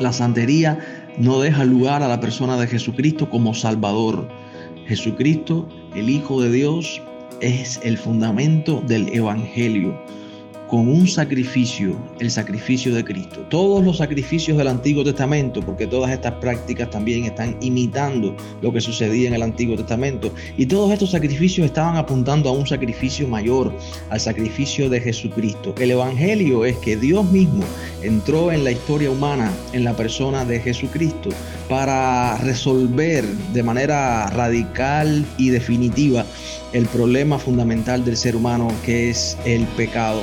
La santería no deja lugar a la persona de Jesucristo como Salvador. Jesucristo, el Hijo de Dios, es el fundamento del Evangelio con un sacrificio, el sacrificio de Cristo. Todos los sacrificios del Antiguo Testamento, porque todas estas prácticas también están imitando lo que sucedía en el Antiguo Testamento, y todos estos sacrificios estaban apuntando a un sacrificio mayor, al sacrificio de Jesucristo. El Evangelio es que Dios mismo entró en la historia humana, en la persona de Jesucristo, para resolver de manera radical y definitiva el problema fundamental del ser humano que es el pecado.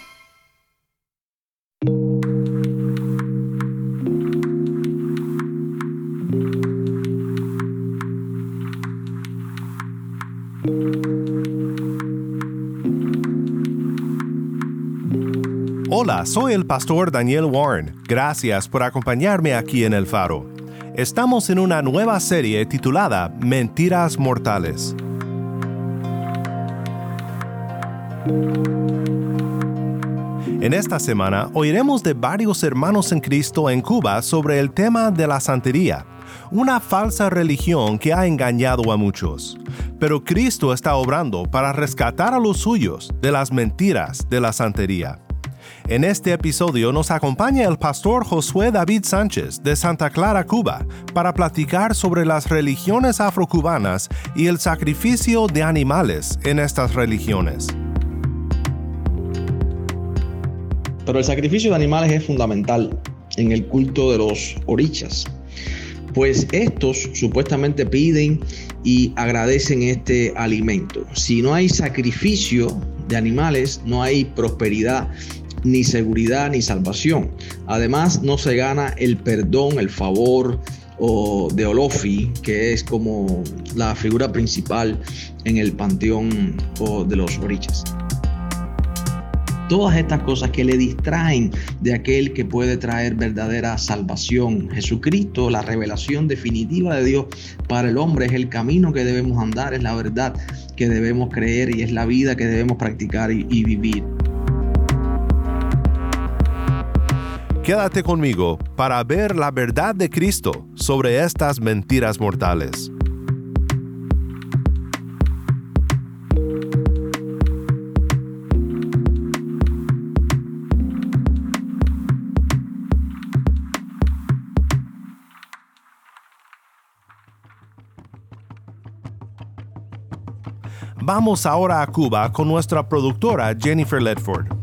Soy el pastor Daniel Warren. Gracias por acompañarme aquí en El Faro. Estamos en una nueva serie titulada Mentiras Mortales. En esta semana oiremos de varios hermanos en Cristo en Cuba sobre el tema de la santería, una falsa religión que ha engañado a muchos. Pero Cristo está obrando para rescatar a los suyos de las mentiras de la santería. En este episodio nos acompaña el pastor Josué David Sánchez de Santa Clara, Cuba, para platicar sobre las religiones afrocubanas y el sacrificio de animales en estas religiones. Pero el sacrificio de animales es fundamental en el culto de los orichas, pues estos supuestamente piden y agradecen este alimento. Si no hay sacrificio de animales, no hay prosperidad ni seguridad ni salvación. Además, no se gana el perdón, el favor o de Olofi, que es como la figura principal en el panteón de los orichas. Todas estas cosas que le distraen de aquel que puede traer verdadera salvación. Jesucristo, la revelación definitiva de Dios para el hombre, es el camino que debemos andar, es la verdad que debemos creer y es la vida que debemos practicar y, y vivir. Quédate conmigo para ver la verdad de Cristo sobre estas mentiras mortales. Vamos ahora a Cuba con nuestra productora Jennifer Ledford.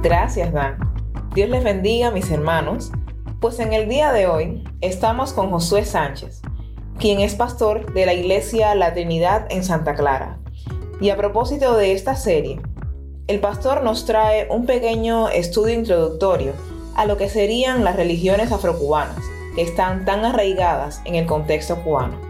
Gracias, Dan. Dios les bendiga, mis hermanos. Pues en el día de hoy estamos con Josué Sánchez, quien es pastor de la Iglesia La Trinidad en Santa Clara. Y a propósito de esta serie, el pastor nos trae un pequeño estudio introductorio a lo que serían las religiones afrocubanas, que están tan arraigadas en el contexto cubano.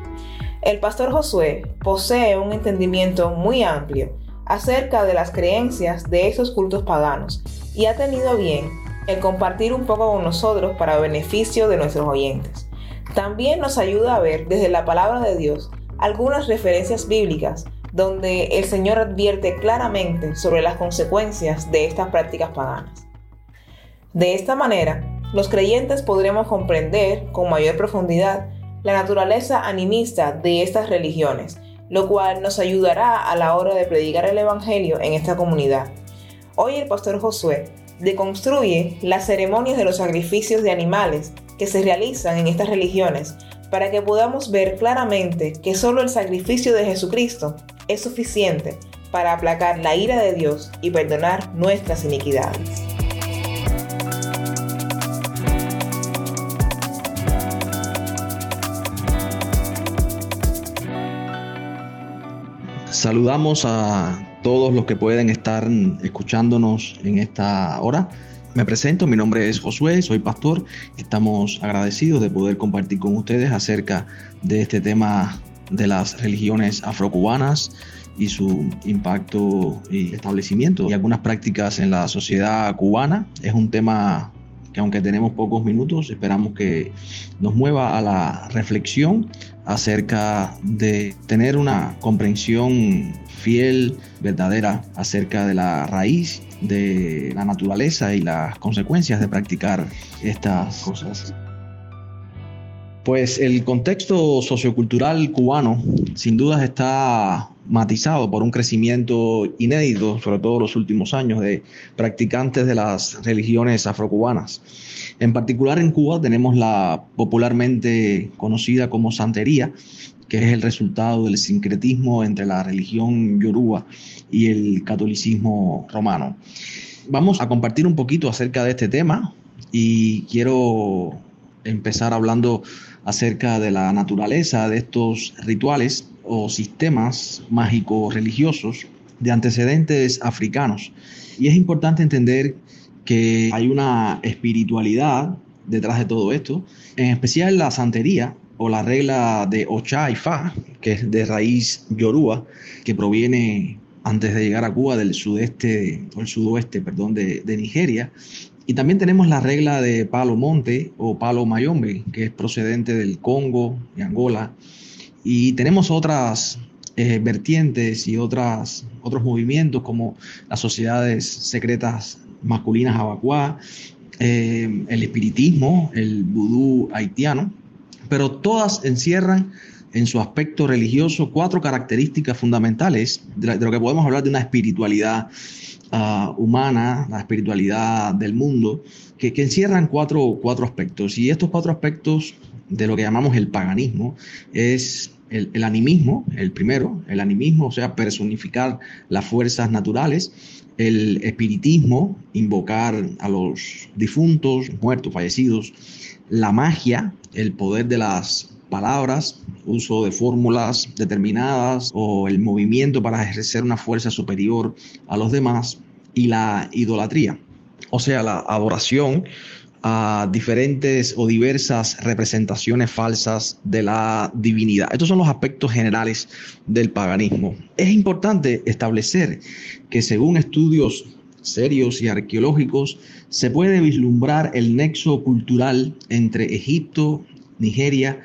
El pastor Josué posee un entendimiento muy amplio acerca de las creencias de esos cultos paganos y ha tenido bien el compartir un poco con nosotros para beneficio de nuestros oyentes. También nos ayuda a ver desde la palabra de Dios algunas referencias bíblicas donde el Señor advierte claramente sobre las consecuencias de estas prácticas paganas. De esta manera, los creyentes podremos comprender con mayor profundidad la naturaleza animista de estas religiones, lo cual nos ayudará a la hora de predicar el Evangelio en esta comunidad. Hoy el pastor Josué deconstruye las ceremonias de los sacrificios de animales que se realizan en estas religiones para que podamos ver claramente que solo el sacrificio de Jesucristo es suficiente para aplacar la ira de Dios y perdonar nuestras iniquidades. Saludamos a todos los que pueden estar escuchándonos en esta hora. Me presento, mi nombre es Josué, soy pastor. Estamos agradecidos de poder compartir con ustedes acerca de este tema de las religiones afrocubanas y su impacto y establecimiento y algunas prácticas en la sociedad cubana. Es un tema que aunque tenemos pocos minutos, esperamos que nos mueva a la reflexión acerca de tener una comprensión fiel, verdadera, acerca de la raíz de la naturaleza y las consecuencias de practicar estas cosas. Pues el contexto sociocultural cubano sin dudas está matizado por un crecimiento inédito, sobre todo en los últimos años, de practicantes de las religiones afrocubanas. En particular en Cuba tenemos la popularmente conocida como santería, que es el resultado del sincretismo entre la religión yoruba y el catolicismo romano. Vamos a compartir un poquito acerca de este tema y quiero empezar hablando acerca de la naturaleza de estos rituales o sistemas mágicos religiosos de antecedentes africanos. Y es importante entender que hay una espiritualidad detrás de todo esto, en especial la santería o la regla de Ocha y Fa, que es de raíz yoruba, que proviene antes de llegar a Cuba del sudeste o el sudoeste, perdón, de, de Nigeria. Y también tenemos la regla de Palo Monte o Palo Mayombe, que es procedente del Congo y Angola. Y tenemos otras eh, vertientes y otras, otros movimientos como las sociedades secretas masculinas abacuá, eh, el espiritismo, el vudú haitiano, pero todas encierran en su aspecto religioso cuatro características fundamentales de, lo que podemos hablar de una espiritualidad ah, humana, la espiritualidad del mundo, que, encierran cuatro, cuatro aspectos. Y estos cuatro aspectos de lo que llamamos el paganismo es el, el, animismo, el primero, el animismo, o sea, personificar las fuerzas naturales, el espiritismo, invocar a los difuntos, muertos, fallecidos, la magia, el poder de las palabras, uso de fórmulas determinadas o el movimiento para ejercer una fuerza superior a los demás y la idolatría, o sea, la adoración a diferentes o diversas representaciones falsas de la divinidad. Estos son los aspectos generales del paganismo. Es importante establecer que según estudios serios y arqueológicos, se puede vislumbrar el nexo cultural entre Egipto, Nigeria,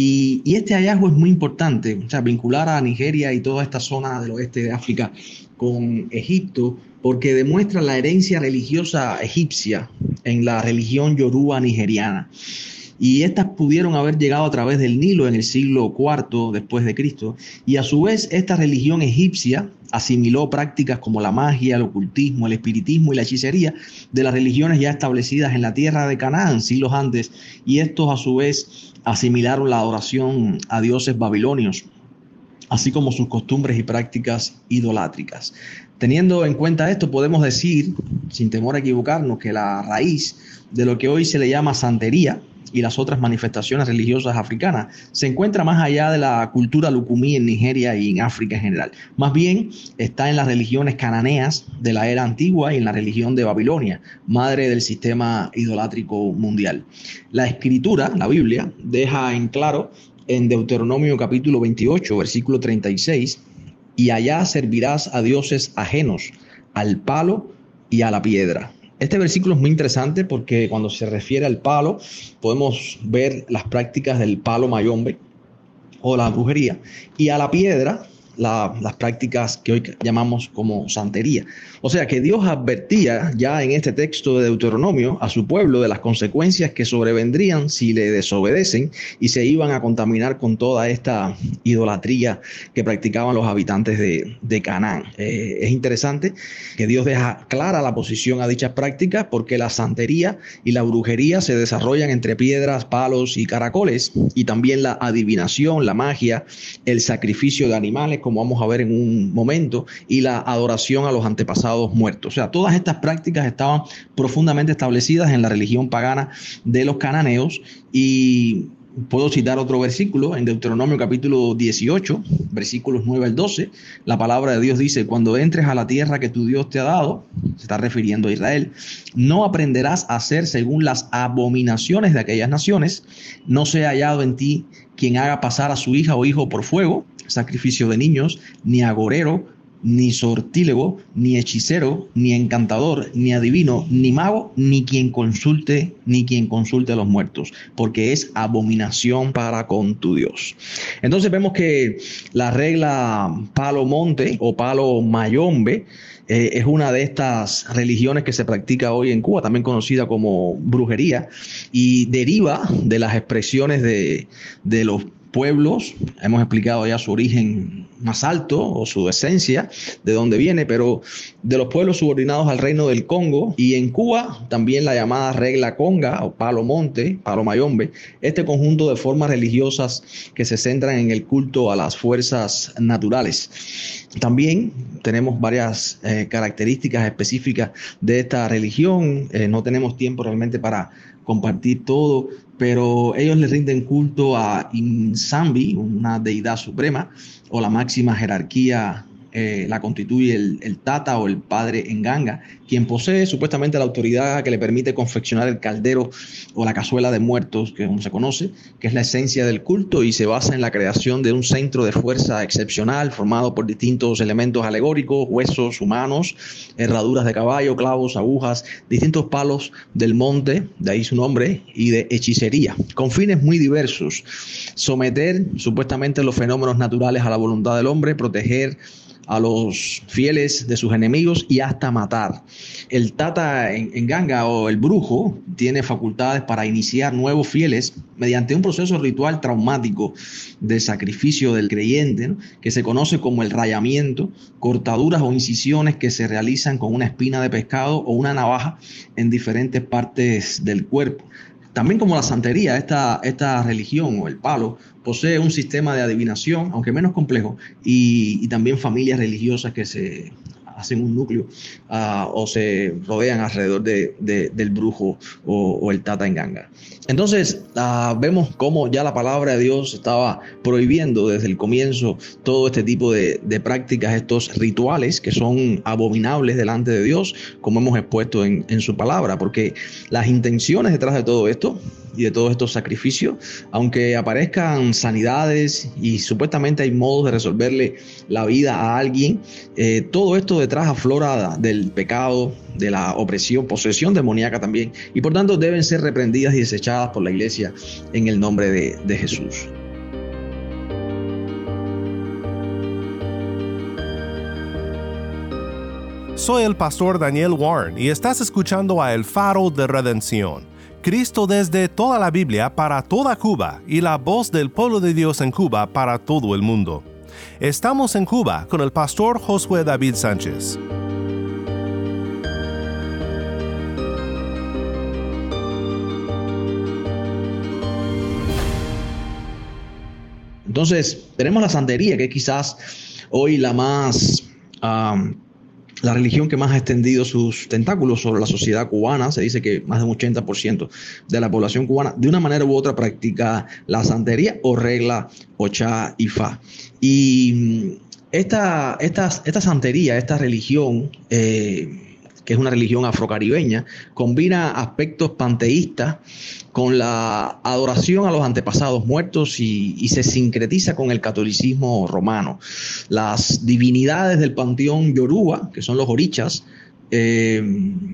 y, este hallazgo es muy importante, o sea, vincular a Nigeria y toda esta zona del oeste de África con Egipto, porque demuestra la herencia religiosa egipcia en la religión yoruba nigeriana. Y estas pudieron haber llegado a través del Nilo en el siglo IV después de Cristo. Y a su vez, esta religión egipcia asimiló prácticas como la magia, el ocultismo, el espiritismo y la hechicería de las religiones ya establecidas en la tierra de Canaán siglos antes. Y estos a su vez asimilaron la adoración a dioses babilonios así como sus costumbres y prácticas idolátricas. Teniendo en cuenta esto, podemos decir, sin temor a equivocarnos, que la raíz de lo que hoy se le llama santería y las otras manifestaciones religiosas africanas se encuentra más allá de la cultura lucumí en Nigeria y en África en general. Más bien está en las religiones cananeas de la era antigua y en la religión de Babilonia, madre del sistema idolátrico mundial. La escritura, la Biblia, deja en claro en Deuteronomio capítulo 28, versículo 36, y allá servirás a dioses ajenos, al palo y a la piedra. Este versículo es muy interesante porque cuando se refiere al palo, podemos ver las prácticas del palo mayombe o la brujería, y a la piedra, las prácticas que hoy llamamos como santería. O sea que Dios advertía ya en este texto de Deuteronomio a su pueblo de las consecuencias que sobrevendrían si le desobedecen y se iban a contaminar con toda esta idolatría que practicaban los habitantes de, Canaán. Eh, es interesante que Dios deja clara la posición a dichas prácticas porque la santería y la brujería se desarrollan entre piedras, palos y caracoles y también la adivinación, la magia, el sacrificio de animales como vamos a ver en un momento, y la adoración a los antepasados muertos. O sea, todas estas prácticas estaban profundamente establecidas en la religión pagana de los cananeos y Puedo citar otro versículo en Deuteronomio capítulo 18, versículos 9 al 12. La palabra de Dios dice, cuando entres a la tierra que tu Dios te ha dado, se está refiriendo a Israel, no aprenderás a hacer según las abominaciones de aquellas naciones, no sea hallado en ti quien haga pasar a su hija o hijo por fuego, sacrificio de niños, ni agorero, ni sortílego, ni hechicero, ni encantador, ni adivino, ni mago, ni quien consulte, ni quien consulte a los muertos, porque es abominación para con tu Dios. Entonces vemos que la regla palo monte o palo mayombe eh, es una de estas religiones que se practica hoy en Cuba, también conocida como brujería, y deriva de las expresiones de, de los pueblos, hemos explicado ya su origen más alto o su esencia, de dónde viene, pero de los pueblos subordinados al reino del Congo y en Cuba también la llamada regla conga o palo monte, palo mayombe, este conjunto de formas religiosas que se centran en el culto a las fuerzas naturales. También tenemos varias eh, características específicas de esta religión, eh, no tenemos tiempo realmente para compartir todo, pero ellos le rinden culto a Insambi, una deidad suprema, o la máxima jerarquía eh, la constituye el, tata o el padre en ganga, quien posee supuestamente la autoridad que le permite confeccionar el caldero o la cazuela de muertos, que como se conoce, que es la esencia del culto y se basa en la creación de un centro de fuerza excepcional formado por distintos elementos alegóricos, huesos humanos, herraduras de caballo, clavos, agujas, distintos palos del monte, de ahí su nombre, y de hechicería, con fines muy diversos. Someter supuestamente los fenómenos naturales a la voluntad del hombre, proteger a los fieles de sus enemigos y hasta matar. El tata en, ganga o el brujo tiene facultades para iniciar nuevos fieles mediante un proceso ritual traumático de sacrificio del creyente, que se conoce como el rayamiento, cortaduras o incisiones que se realizan con una espina de pescado o una navaja en diferentes partes del cuerpo. También como la santería, esta, esta religión o el palo posee un sistema de adivinación, aunque menos complejo, y, y también familias religiosas que se hacen un núcleo ah, o se rodean alrededor de, del brujo o, el tata en ganga. Entonces ah, vemos cómo ya la palabra de Dios estaba prohibiendo desde el comienzo todo este tipo de, prácticas, estos rituales que son abominables delante de Dios, como hemos expuesto en su palabra, porque las intenciones detrás de todo esto y de todos estos sacrificios, aunque aparezcan sanidades y supuestamente hay modos de resolverle la vida a alguien, eh, todo esto detrás aflora del pecado, de la opresión, posesión demoníaca también, y por tanto deben ser reprendidas y desechadas por la iglesia en el nombre de, de Jesús. Soy el pastor Daniel Warren y estás escuchando a El Faro de Redención Cristo desde toda la Biblia para toda Cuba y la voz del pueblo de Dios en Cuba para todo el mundo. Estamos en Cuba con el pastor Josué David Sánchez. Entonces, tenemos la santería, que quizás hoy la más la religión que más ha extendido sus tentáculos sobre la sociedad cubana. Se dice que más de un 80% de la población cubana, de una manera u otra, practica la santería o regla Ocha y Fa. Y mm, esta, esta, esta santería, esta religión, eh, que es una religión afrocaribeña, combina aspectos panteístas con la adoración a los antepasados muertos y, se sincretiza con el catolicismo romano. Las divinidades del panteón yoruba, que son los orichas, eh,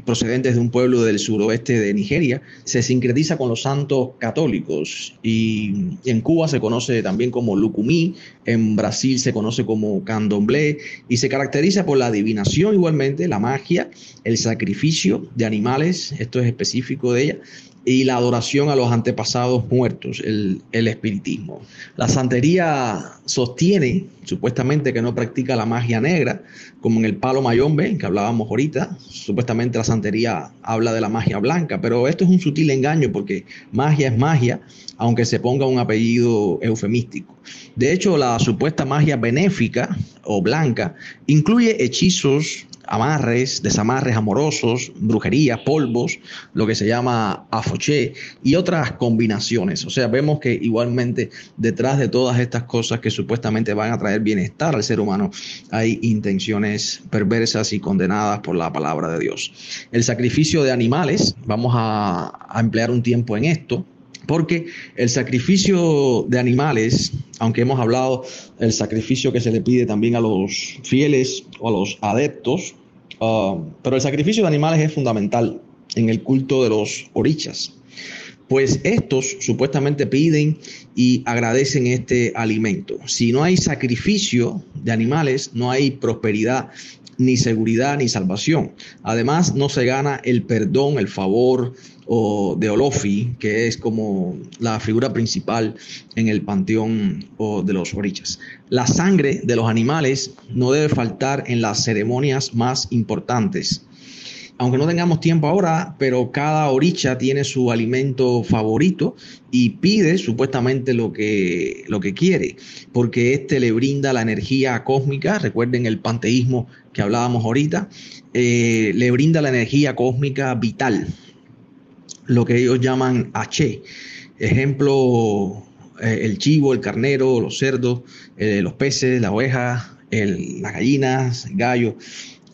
procedentes de un pueblo del suroeste de Nigeria, se sincretiza con los santos católicos. Y, en Cuba se conoce también como Lucumí, en Brasil se conoce como Candomblé y se caracteriza por la adivinación igualmente, la magia, el sacrificio de animales, esto es específico de ella, y la adoración a los antepasados muertos, el, el, espiritismo. La santería sostiene supuestamente que no practica la magia negra, como en el palo mayombe que hablábamos ahorita. Supuestamente la santería habla de la magia blanca, pero esto es un sutil engaño porque magia es magia, aunque se ponga un apellido eufemístico. De hecho, la supuesta magia benéfica o blanca incluye hechizos amarres, desamarres amorosos, brujería, polvos, lo que se llama afoché y otras combinaciones. O sea, vemos que igualmente detrás de todas estas cosas que supuestamente van a traer bienestar al ser humano, hay intenciones perversas y condenadas por la palabra de Dios. El sacrificio de animales, vamos a, a emplear un tiempo en esto, porque el sacrificio de animales, aunque hemos hablado del sacrificio que se le pide también a los fieles o a los adeptos, uh, pero el sacrificio de animales es fundamental en el culto de los orichas. Pues estos supuestamente piden y agradecen este alimento. Si no hay sacrificio de animales, no hay prosperidad ni seguridad ni salvación. Además, no se gana el perdón, el favor o de Olofi, que es como la figura principal en el panteón de los orichas. La sangre de los animales no debe faltar en las ceremonias más importantes aunque no tengamos tiempo ahora, pero cada oricha tiene su alimento favorito y pide supuestamente lo que, lo que quiere, porque este le brinda la energía cósmica, recuerden el panteísmo que hablábamos ahorita, eh, le brinda la energía cósmica vital, lo que ellos llaman H. Ejemplo, eh, el chivo, el carnero, los cerdos, eh, los peces, la oveja, las gallinas, el gallo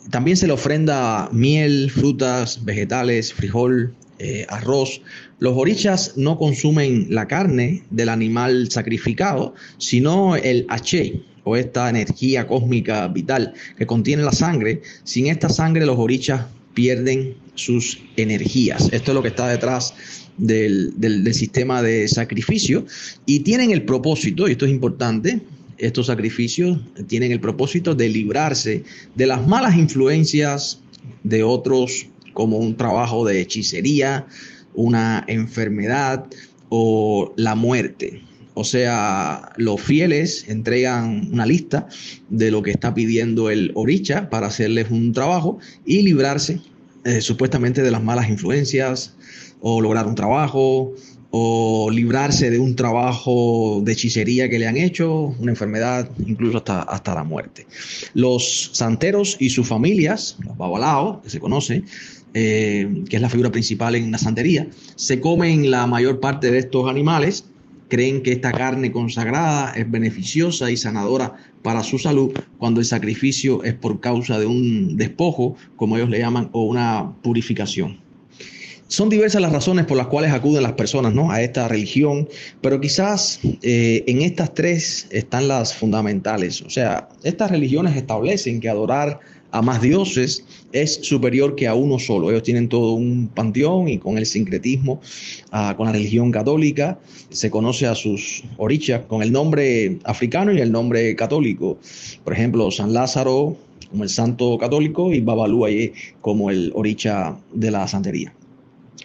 también se le ofrenda miel, frutas, vegetales, frijol, eh, arroz. Los orichas no consumen la carne del animal sacrificado, sino el H o esta energía cósmica vital que contiene la sangre. Sin esta sangre los orichas pierden sus energías. Esto es lo que está detrás del, del sistema de sacrificio y tienen el propósito, y esto es importante, estos sacrificios tienen el propósito de librarse de las malas influencias de otros como un trabajo de hechicería, una enfermedad o la muerte. O sea, los fieles entregan una lista de lo que está pidiendo el oricha para hacerles un trabajo y librarse eh, supuestamente de las malas influencias o lograr un trabajo o librarse de un trabajo de hechicería que le han hecho, una enfermedad, incluso hasta, hasta la muerte. Los santeros y sus familias, los babalaos, que se conoce, eh, que es la figura principal en la santería, se comen la mayor parte de estos animales, creen que esta carne consagrada es beneficiosa y sanadora para su salud cuando el sacrificio es por causa de un despojo, como ellos le llaman, o una purificación. Son diversas las razones por las cuales acuden las personas ¿no? a esta religión, pero quizás eh, en estas tres están las fundamentales. O sea, estas religiones establecen que adorar a más dioses es superior que a uno solo. Ellos tienen todo un panteón y con el sincretismo, ah, con la religión católica, se conoce a sus orichas con el nombre africano y el nombre católico. Por ejemplo, San Lázaro como el santo católico y Babalú como el oricha de la santería.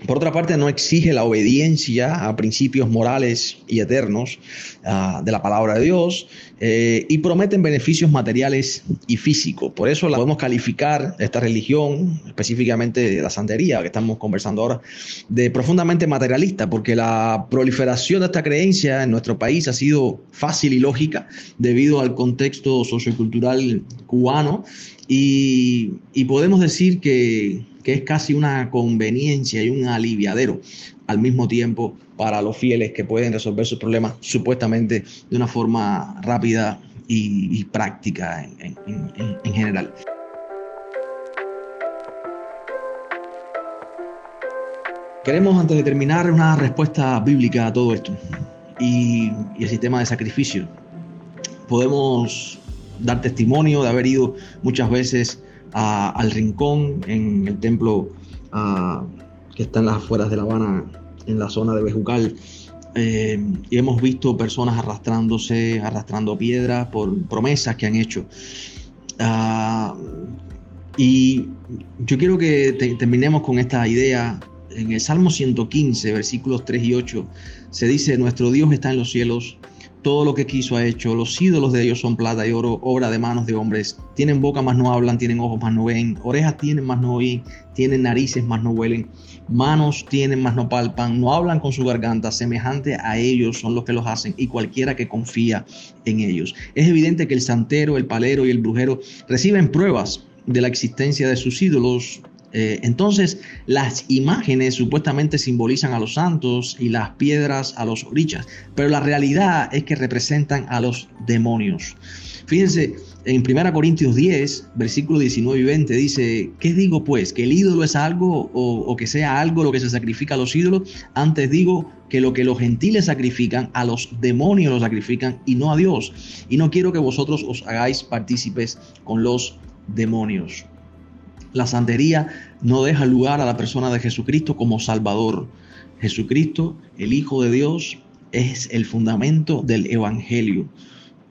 Por otra parte, no exige la obediencia a principios morales y eternos ah, de la palabra de Dios eh, y prometen beneficios materiales y físicos. Por eso la podemos calificar esta religión, específicamente la santería que estamos conversando ahora, de profundamente materialista, porque la proliferación de esta creencia en nuestro país ha sido fácil y lógica debido al contexto sociocultural cubano y podemos decir que que es casi una conveniencia y un aliviadero al mismo tiempo para los fieles que pueden resolver sus problemas supuestamente de una forma rápida y, práctica en, en general. Queremos antes de terminar una respuesta bíblica a todo esto y, y el sistema de sacrificio. Podemos dar testimonio de haber ido muchas veces al rincón en el templo que está en las afueras de La Habana, en la zona de Bejucal. Eh, y hemos visto personas arrastrándose, arrastrando piedras por promesas que han hecho. Ah, y yo quiero que terminemos con esta idea en el Salmo 115, versículos 3 y 8, se dice, nuestro Dios está en los cielos, todo lo que quiso ha hecho, los ídolos de ellos son plata y oro, obra de manos de hombres, tienen boca más no hablan, tienen ojos más no ven, orejas tienen más no oyen, tienen narices más no huelen, manos tienen más no palpan, no hablan con su garganta, semejante a ellos son los que los hacen y cualquiera que confía en ellos. Es evidente que el santero, el palero y el brujero reciben pruebas de la existencia de sus ídolos eh, entonces, las imágenes supuestamente simbolizan a los santos y las piedras a los orichas, pero la realidad es que representan a los demonios. Fíjense, en 1 Corintios 10, versículo 19 y 20 dice, ¿qué digo pues? ¿Que el ídolo es algo o, o, que sea algo lo que se sacrifica a los ídolos? Antes digo que lo que los gentiles sacrifican, a los demonios lo sacrifican y no a Dios. Y no quiero que vosotros os hagáis partícipes con los demonios. La santería no deja lugar a la persona de Jesucristo como Salvador. Jesucristo, el Hijo de Dios, es el fundamento del Evangelio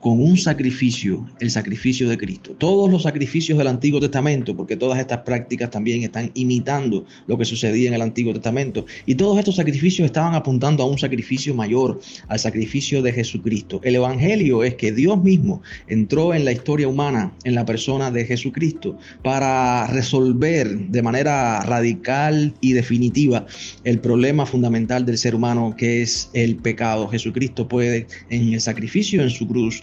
con un sacrificio, el sacrificio de Cristo. Todos los sacrificios del Antiguo Testamento, porque todas estas prácticas también están imitando lo que sucedía en el Antiguo Testamento, y todos estos sacrificios estaban apuntando a un sacrificio mayor, al sacrificio de Jesucristo. El Evangelio es que Dios mismo entró en la historia humana, en la persona de Jesucristo, para resolver de manera radical y definitiva el problema fundamental del ser humano, que es el pecado. Jesucristo puede, en el sacrificio en su cruz,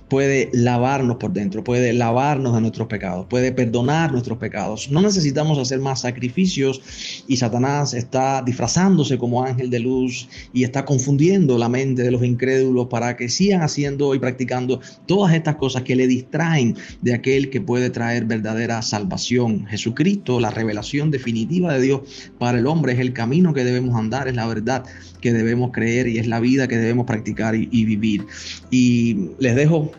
puede lavarnos por dentro, puede lavarnos de nuestros pecados, puede perdonar nuestros pecados. No necesitamos hacer más sacrificios y Satanás está disfrazándose como ángel de luz y está confundiendo la mente de los incrédulos para que sigan haciendo y practicando todas estas cosas que le distraen de aquel que puede traer verdadera salvación. Jesucristo, la revelación definitiva de Dios para el hombre, es el camino que debemos andar, es la verdad que debemos creer y es la vida que debemos practicar y, y vivir. Y les dejo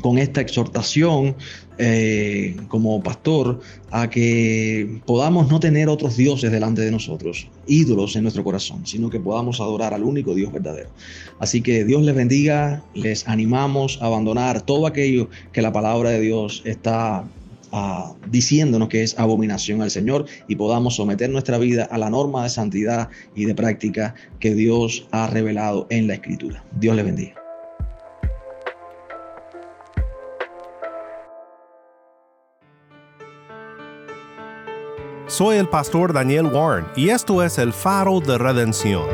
con esta exhortación eh, como pastor a que podamos no tener otros dioses delante de nosotros, ídolos en nuestro corazón, sino que podamos adorar al único Dios verdadero. Así que Dios les bendiga, les animamos a abandonar todo aquello que la palabra de Dios está Uh, diciéndonos que es abominación al Señor y podamos someter nuestra vida a la norma de santidad y de práctica que Dios ha revelado en la Escritura. Dios les bendiga. Soy el pastor Daniel Warren y esto es el faro de redención.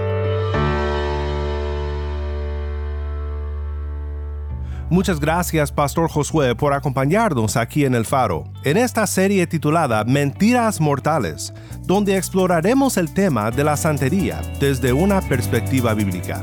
Muchas gracias, Pastor Josué, por acompañarnos aquí en el faro, en esta serie titulada Mentiras Mortales, donde exploraremos el tema de la santería desde una perspectiva bíblica.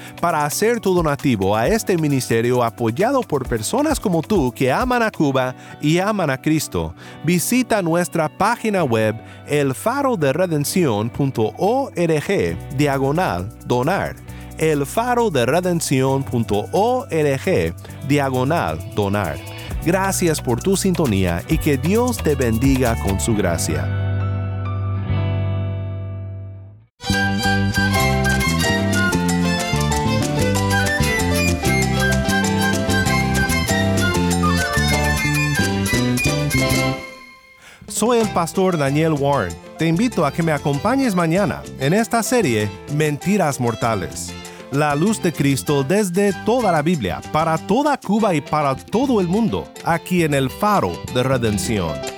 Para hacer tu donativo a este ministerio apoyado por personas como tú que aman a Cuba y aman a Cristo, visita nuestra página web elfaroderedención.org diagonal donar. elfaroderedención.org diagonal donar. Gracias por tu sintonía y que Dios te bendiga con su gracia. Pastor Daniel Warren. Te invito a que me acompañes mañana en esta serie Mentiras Mortales. La luz de Cristo desde toda la Biblia, para toda Cuba y para todo el mundo, aquí en el faro de redención.